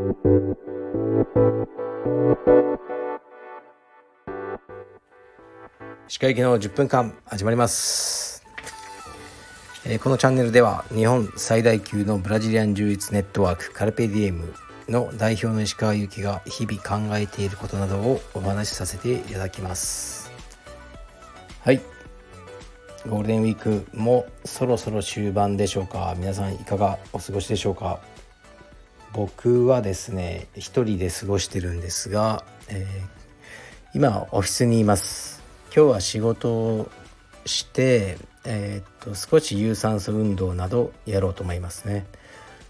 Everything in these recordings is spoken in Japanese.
歯科行きの10分間始まります、えー、このチャンネルでは日本最大級のブラジリアン柔術ネットワークカルペディエムの代表の石川由紀が日々考えていることなどをお話しさせていただきます。はい。ゴールデンウィークもそろそろ終盤でしょうか。皆さんいかがお過ごしでしょうか。僕はですね一人で過ごしてるんですが、えー、今オフィスにいます。今日は仕事をして、えー、っと少し有酸素運動などやろうと思いますね。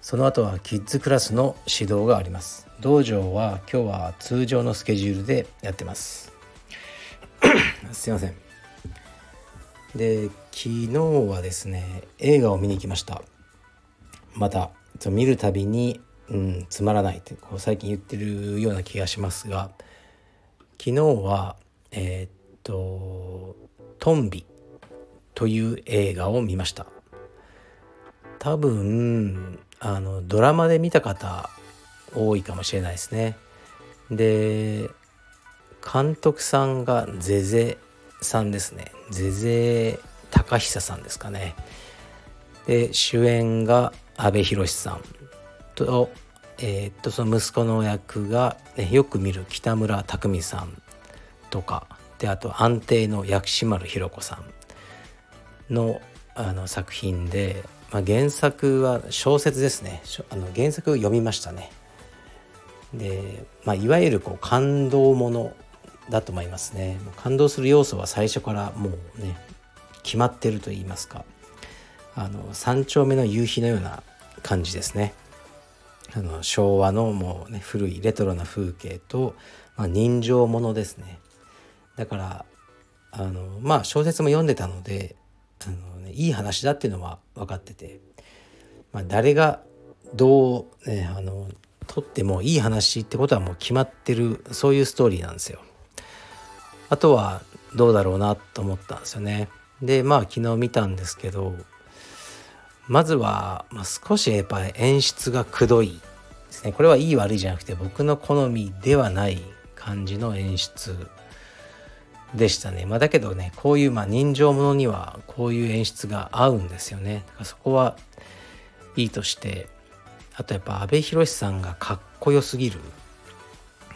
その後はキッズクラスの指導があります。道場は今日は通常のスケジュールでやってます。すいません。で昨日はですね映画を見に行きました。また見るたびにうん、つまらないってこう最近言ってるような気がしますが昨日はえー、っと「トンビ」という映画を見ました。多分あのドラマで見た方多いかもしれないですね。で監督さんがゼゼさんですね。ゼゼ高久さんですかね。で主演が阿部寛さん。と,、えー、っとその息子の役が、ね、よく見る北村匠海さんとかであと安定の薬師丸ひろ子さんのあの作品で、まあ、原作は小説ですねあの原作を読みましたね。で、まあ、いわゆるこう感動ものだと思いますね。感動する要素は最初からもうね決まってると言いますかあの三丁目の夕日のような感じですね。あの昭和のもうね古いレトロな風景と、まあ、人情ものですねだからあのまあ小説も読んでたのであの、ね、いい話だっていうのは分かってて、まあ、誰がどう、ね、あの撮ってもいい話ってことはもう決まってるそういうストーリーなんですよ。あとはどうだろうなと思ったんですよね。でまあ昨日見たんですけどまずは、まあ、少しやっぱり演出がくどいですね。これはいい悪いじゃなくて僕の好みではない感じの演出でしたね、まあ、だけどねこういうまあ人情ものにはこういう演出が合うんですよね。だからそこはいいとしてあとやっぱ阿部寛さんがかっこよすぎる。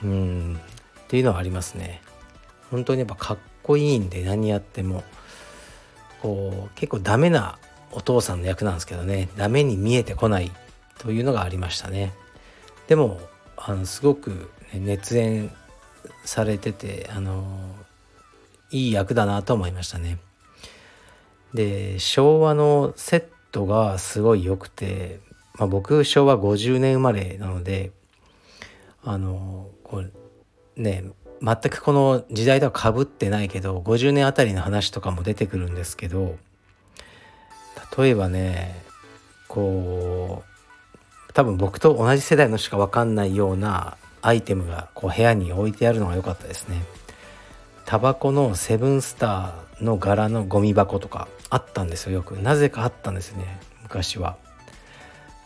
うん。っていうのはありますね。本当にやっぱかっこいいんで何やっても。こう結構ダメなお父さんの役なんですけどねダメに見えてこないというのがありましたね。でもあのすごく熱演されててあのいい役だなと思いましたね。で昭和のセットがすごい良くて、まあ、僕昭和50年生まれなのであのこうね全くこの時代とはかぶってないけど50年あたりの話とかも出てくるんですけど例えばねこう多分僕と同じ世代のしか分かんないようなアイテムがこう部屋に置いてあるのが良かったですね。タバコのセブンスターの柄のゴミ箱とかあったんですよよくなぜかあったんですね昔は。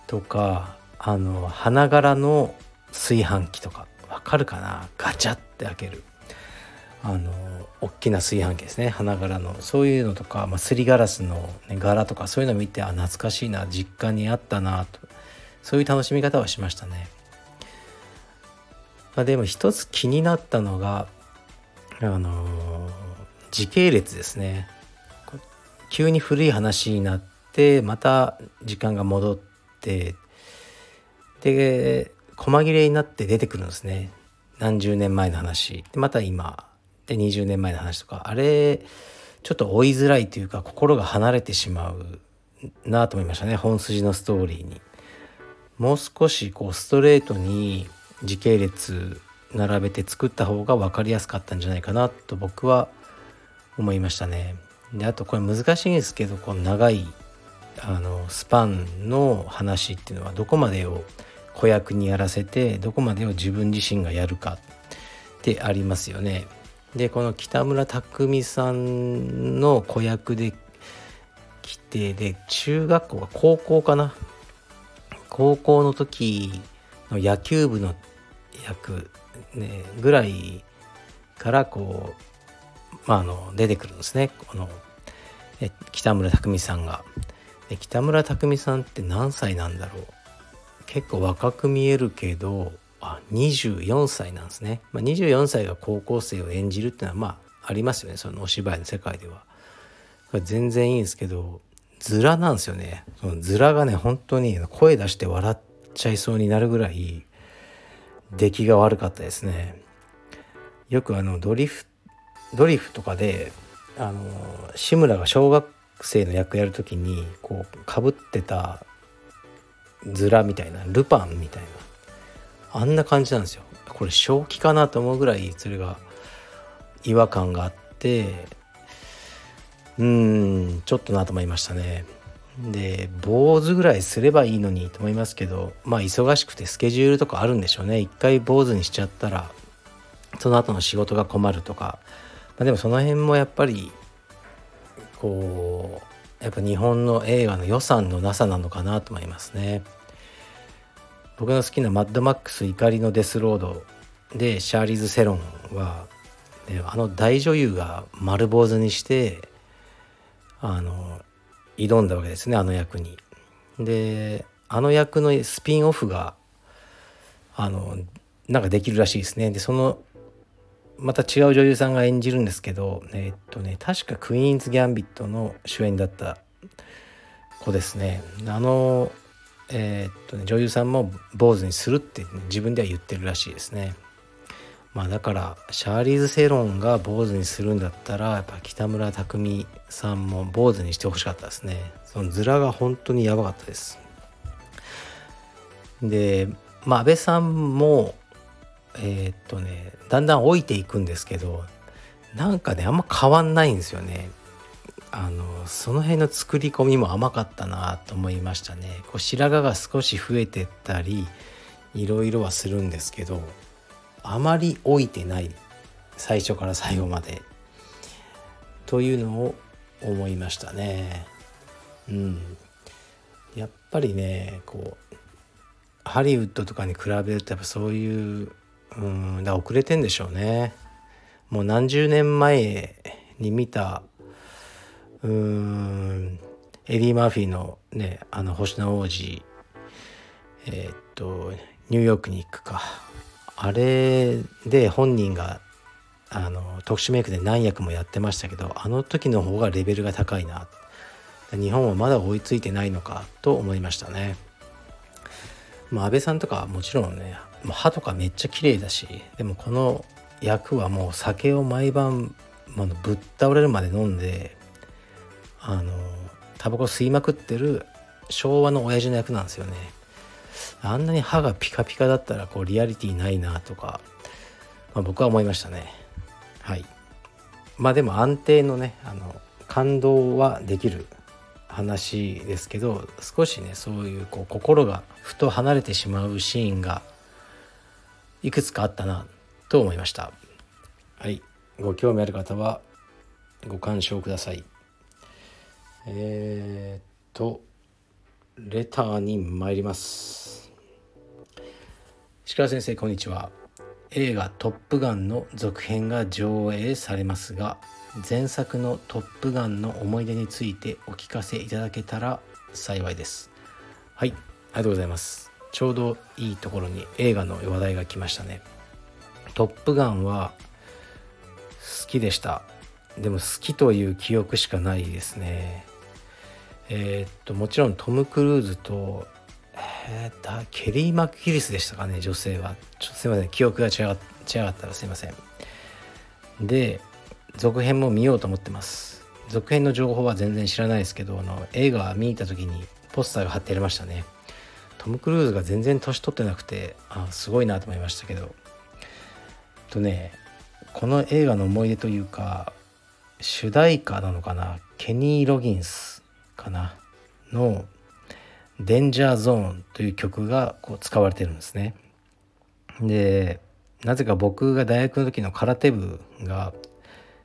とかあの花柄の炊飯器とかわかるかな？ガチャって開けるあの大きな炊飯器ですね。花柄の。そういうのとか、まあ、すりガラスの、ね、柄とかそういうのを見てあ懐かしいな。実家にあったなと。そういう楽しみ方はしましたね。まあ、でも一つ気になったのがあのー、時系列ですね。急に古い話になってまた時間が戻ってで細切れになって出てくるんですね。何十年前の話。でまた今で20年前の話とかあれちょっと追いづらいというか心が離れてしまうなと思いましたね本筋のストーリーに。もう少しこうストレートに時系列並べて作った方が分かりやすかったんじゃないかなと僕は思いましたね。であとこれ難しいんですけどこの長いあのスパンの話っていうのはどこまでを子役にやらせてどこまでを自分自身がやるかってありますよね。でこの北村匠海さんの子役で来てで中学校が高校かな。高校の時の野球部の役、ね、ぐらいからこう、まあ、あの出てくるんですね。この北村匠海さんが。で北村匠海さんって何歳なんだろう。結構若く見えるけどあ24歳なんですね、まあ、24歳が高校生を演じるっていうのはまあありますよね。そのお芝居の世界では。これ全然いいんですけどズラなんですよね。そのズラがね本当に声出して笑っちゃいそうになるぐらい出来が悪かったですね。よくあのドリフドリフとかであの志村が小学生の役やる時にこうかぶってたズラみたいなルパンみたいなあんな感じなんですよ。これ正気かなと思うぐらいそれが違和感があってうんちょっとなと思いましたね。で坊主ぐらいすればいいのにと思いますけどまあ忙しくてスケジュールとかあるんでしょうね。一回坊主にしちゃったらその後の仕事が困るとか、まあ、でもその辺もやっぱりこうやっぱ日本の映画の予算のなさなのかなと思いますね。僕の好きなマッドマックス怒りのデスロードでシャーリーズ・セロンはあの大女優が丸坊主にしてあの挑んだわけですねあの役に。であの役のスピンオフがあのなんかできるらしいですね。でそのまた違う女優さんが演じるんですけどえー、っとね確かクイーンズ・ギャンビットの主演だった子ですね。あのえー、っとね女優さんも坊主にするって、ね、自分では言ってるらしいですね。まあだからシャーリーズ・セロンが坊主にするんだったらやっぱ北村匠海さんも坊主にしてほしかったですね。そのズラが本当にやばかったです。でまあ安倍さんもえー、っとねだんだん老いていくんですけどなんかねあんま変わんないんですよね。あのその辺の作り込みも甘かったなと思いましたねこう白髪が少し増えてったりいろいろはするんですけどあまり老いてない最初から最後までというのを思いましたね。うん、やっぱりねこうハリウッドとかに比べるとやっぱそういううんだ遅れてんでしょうね。もう何十年前に見たうん。エディ・マーフィーのねあの星の王子えー、っとニューヨークに行くか。あれで本人があの特殊メイクで何役もやってましたけどあの時の方がレベルが高いな。日本はまだ追いついてないのかと思いましたね。まあ、安倍さんとかもちろんね歯とかめっちゃ綺麗だしでもこの役はもう酒を毎晩、まあ、ぶっ倒れるまで飲んでタバコ吸いまくってる昭和の親父の役なんですよね。あんなに歯がピカピカだったらこうリアリティないなとか、まあ、僕は思いましたね。はい。まあでも安定のねあの感動はできる話ですけど少しねそういうこう心がふと離れてしまうシーンがいくつかあったなと思いました。はい。ご興味ある方はご鑑賞ください。えー、っとレターに参ります。石川先生こんにちは。映画「トップガン」の続編が上映されますが前作の「トップガン」の思い出についてお聞かせいただけたら幸いです。はいありがとうございます。ちょうどいいところに映画の話題が来ましたね。トップガンは好きでした。でも好きという記憶しかないですね。えー、っともちろんトム・クルーズとえー、だケリー・マクギリスでしたかね女性は。ちょっとすいません。記憶が違違かったらすいません。で続編も見ようと思ってます。続編の情報は全然知らないですけどあの映画見に行った時にポスターが貼ってありましたね。トム・クルーズが全然年取ってなくてあすごいなと思いましたけど。とねこの映画の思い出というか主題歌なのかな？ケニー・ロギンス。かなのデンジャーゾーンという曲がこう使われてるんですね。でなぜか僕が大学の時の空手部が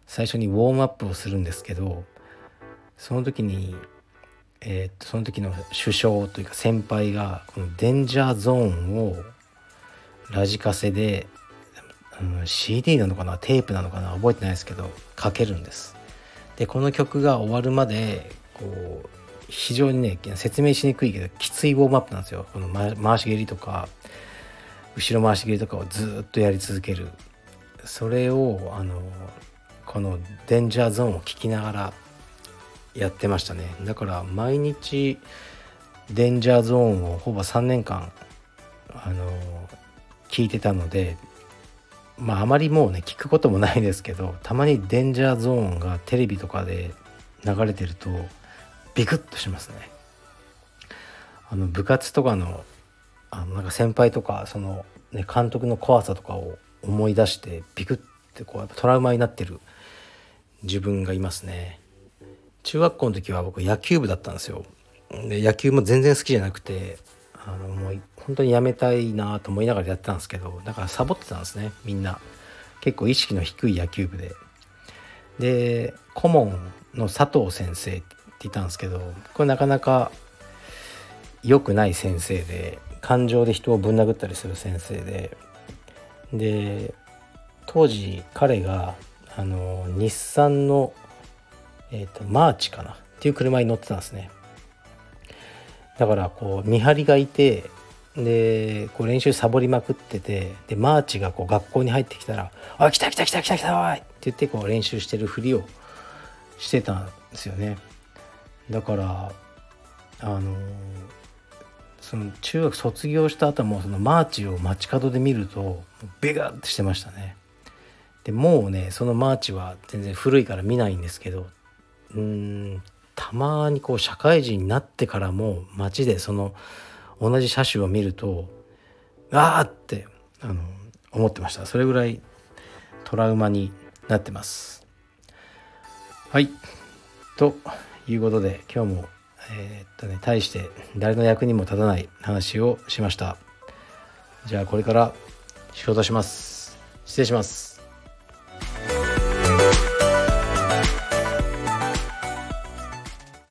最初にウォームアップをするんですけどその時に、えー、その時の首相というか先輩がこのデンジャーゾーンをラジカセで、うん、CD なのかなテープなのかな覚えてないですけどかけるんですでこの曲が終わるまでこう非常にね説明しにくいけどきついウォームアップなんですよ。この回し蹴りとか後ろ回し蹴りとかをずっとやり続ける。それをあのこのデンジャーゾーンを聞きながらやってましたね。だから毎日デンジャーゾーンをほぼ3年間あの聞いてたのでまああまりもうね聞くこともないですけどたまにデンジャーゾーンがテレビとかで流れてるとビクッとしますね。あの部活とかのあのなんか先輩とかその、ね、監督の怖さとかを思い出してビクッてこうやっぱトラウマになってる自分がいますね。中学校の時は僕野球部だったんですよ。で野球も全然好きじゃなくてあのもう本当にやめたいなと思いながらやってたんですけどだからサボってたんですねみんな結構意識の低い野球部でで顧問の佐藤先生っていたんですけどこれなかなか良くない先生で感情で人をぶん殴ったりする先生でで当時彼があの日産の、えーと、マーチかなっていう車に乗ってたんですねだからこう見張りがいてでこう練習サボりまくっててでマーチがこう学校に入ってきたら「あ来た来た来た来た来たおい!」って言ってこう練習してるふりをしてたんですよねだからあのその中学卒業した後もそのマーチを街角で見るとベガッてしてましたね。でもうねそのマーチは全然古いから見ないんですけどうんたまにこう社会人になってからも街でその同じ車種を見るとああってあの思ってました。それぐらいトラウマになってます。はい。ということで今日もえー、っとね大して誰の役にも立たない話をしました。じゃあこれから仕事します。失礼します。